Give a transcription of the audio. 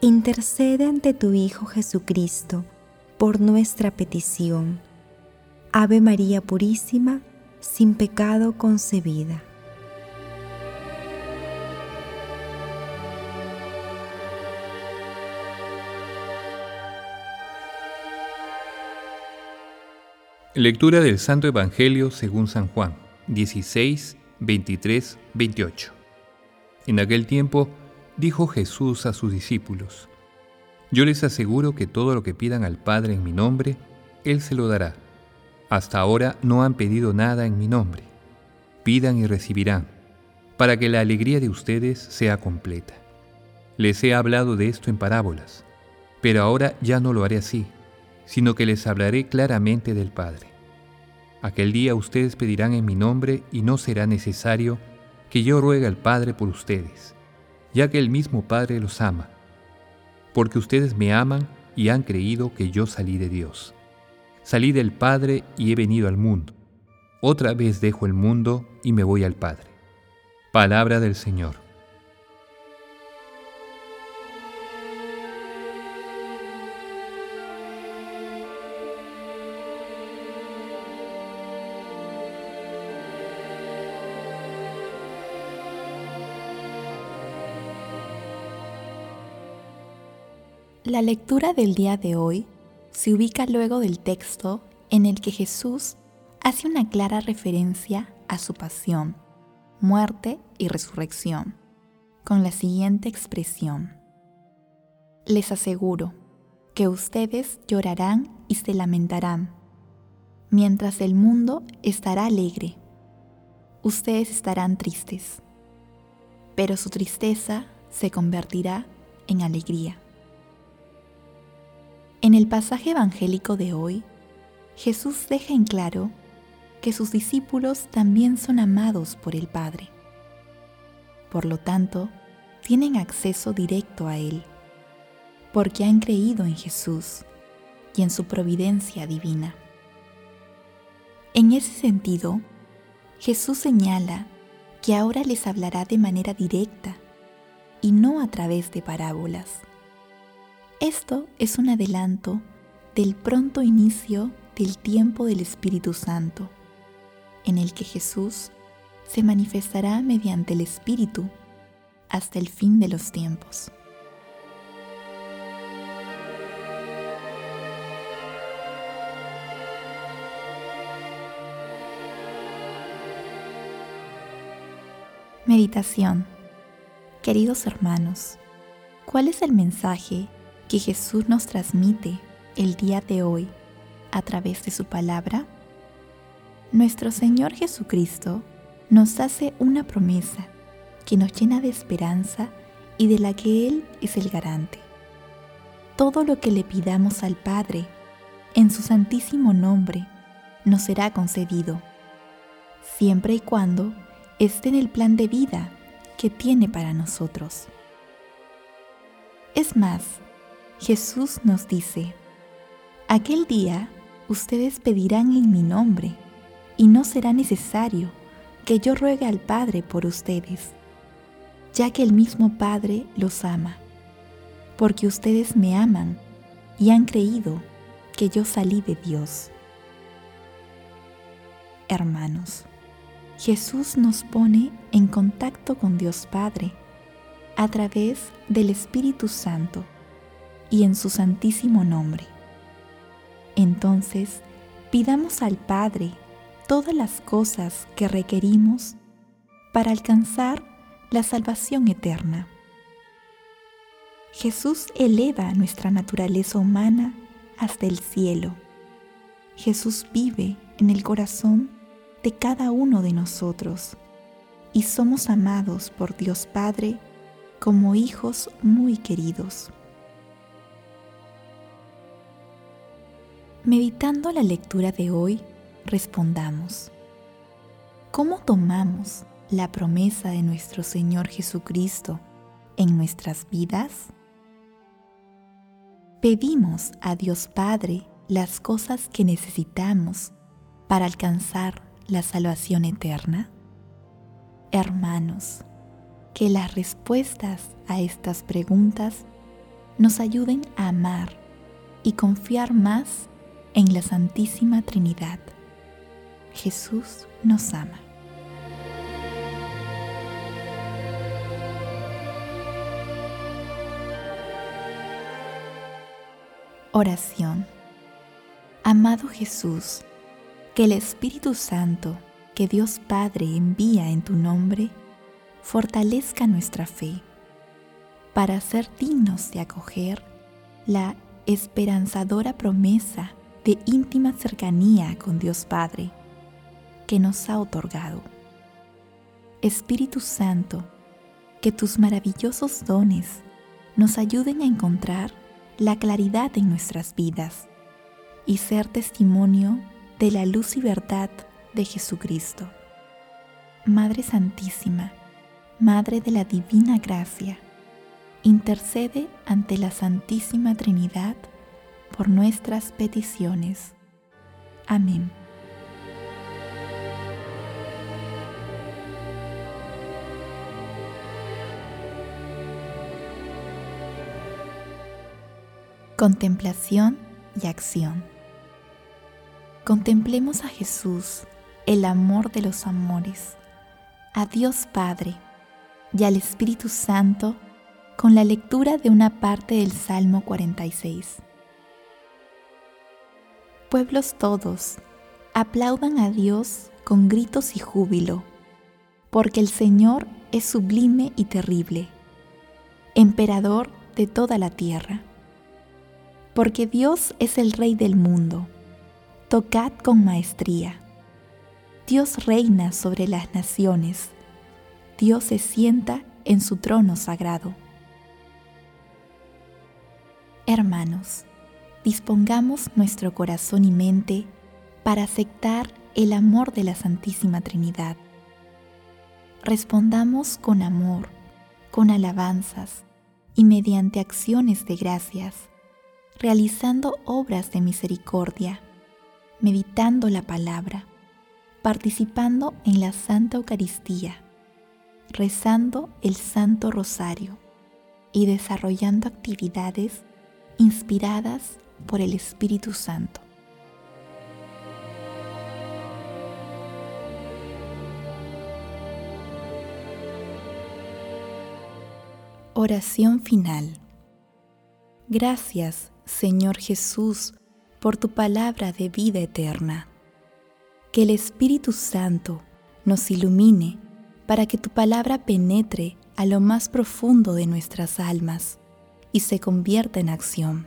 intercede ante tu Hijo Jesucristo por nuestra petición. Ave María Purísima, sin pecado concebida. Lectura del Santo Evangelio según San Juan, 16, 23, 28. En aquel tiempo dijo Jesús a sus discípulos, Yo les aseguro que todo lo que pidan al Padre en mi nombre, Él se lo dará. Hasta ahora no han pedido nada en mi nombre. Pidan y recibirán, para que la alegría de ustedes sea completa. Les he hablado de esto en parábolas, pero ahora ya no lo haré así sino que les hablaré claramente del Padre. Aquel día ustedes pedirán en mi nombre y no será necesario que yo ruegue al Padre por ustedes, ya que el mismo Padre los ama, porque ustedes me aman y han creído que yo salí de Dios. Salí del Padre y he venido al mundo. Otra vez dejo el mundo y me voy al Padre. Palabra del Señor. La lectura del día de hoy se ubica luego del texto en el que Jesús hace una clara referencia a su pasión, muerte y resurrección, con la siguiente expresión. Les aseguro que ustedes llorarán y se lamentarán, mientras el mundo estará alegre. Ustedes estarán tristes, pero su tristeza se convertirá en alegría. En el pasaje evangélico de hoy, Jesús deja en claro que sus discípulos también son amados por el Padre. Por lo tanto, tienen acceso directo a Él, porque han creído en Jesús y en su providencia divina. En ese sentido, Jesús señala que ahora les hablará de manera directa y no a través de parábolas esto es un adelanto del pronto inicio del tiempo del Espíritu Santo, en el que Jesús se manifestará mediante el Espíritu hasta el fin de los tiempos. Meditación Queridos hermanos, ¿cuál es el mensaje que Jesús nos transmite el día de hoy a través de su palabra? Nuestro Señor Jesucristo nos hace una promesa que nos llena de esperanza y de la que Él es el garante. Todo lo que le pidamos al Padre en su santísimo nombre nos será concedido, siempre y cuando esté en el plan de vida que tiene para nosotros. Es más, Jesús nos dice, aquel día ustedes pedirán en mi nombre, y no será necesario que yo ruegue al Padre por ustedes, ya que el mismo Padre los ama, porque ustedes me aman y han creído que yo salí de Dios. Hermanos, Jesús nos pone en contacto con Dios Padre a través del Espíritu Santo y en su santísimo nombre. Entonces, pidamos al Padre todas las cosas que requerimos para alcanzar la salvación eterna. Jesús eleva nuestra naturaleza humana hasta el cielo. Jesús vive en el corazón de cada uno de nosotros y somos amados por Dios Padre como hijos muy queridos. Meditando la lectura de hoy, respondamos, ¿cómo tomamos la promesa de nuestro Señor Jesucristo en nuestras vidas? Pedimos a Dios Padre las cosas que necesitamos para alcanzar la salvación eterna. Hermanos, que las respuestas a estas preguntas nos ayuden a amar y confiar más en la Santísima Trinidad. Jesús nos ama. Oración. Amado Jesús, que el Espíritu Santo que Dios Padre envía en tu nombre, fortalezca nuestra fe para ser dignos de acoger la esperanzadora promesa de íntima cercanía con Dios Padre que nos ha otorgado. Espíritu Santo, que tus maravillosos dones nos ayuden a encontrar la claridad en nuestras vidas y ser testimonio de la luz y verdad de Jesucristo. Madre Santísima, Madre de la Divina Gracia, intercede ante la Santísima Trinidad por nuestras peticiones. Amén. Contemplación y acción. Contemplemos a Jesús, el amor de los amores, a Dios Padre y al Espíritu Santo con la lectura de una parte del Salmo 46. Pueblos todos, aplaudan a Dios con gritos y júbilo, porque el Señor es sublime y terrible, emperador de toda la tierra porque Dios es el Rey del mundo. Tocad con maestría. Dios reina sobre las naciones. Dios se sienta en su trono sagrado. Hermanos, dispongamos nuestro corazón y mente para aceptar el amor de la Santísima Trinidad. Respondamos con amor, con alabanzas y mediante acciones de gracias realizando obras de misericordia, meditando la palabra, participando en la Santa Eucaristía, rezando el Santo Rosario y desarrollando actividades inspiradas por el Espíritu Santo. Oración final. Gracias Señor Jesús, por tu palabra de vida eterna. Que el Espíritu Santo nos ilumine para que tu palabra penetre a lo más profundo de nuestras almas y se convierta en acción.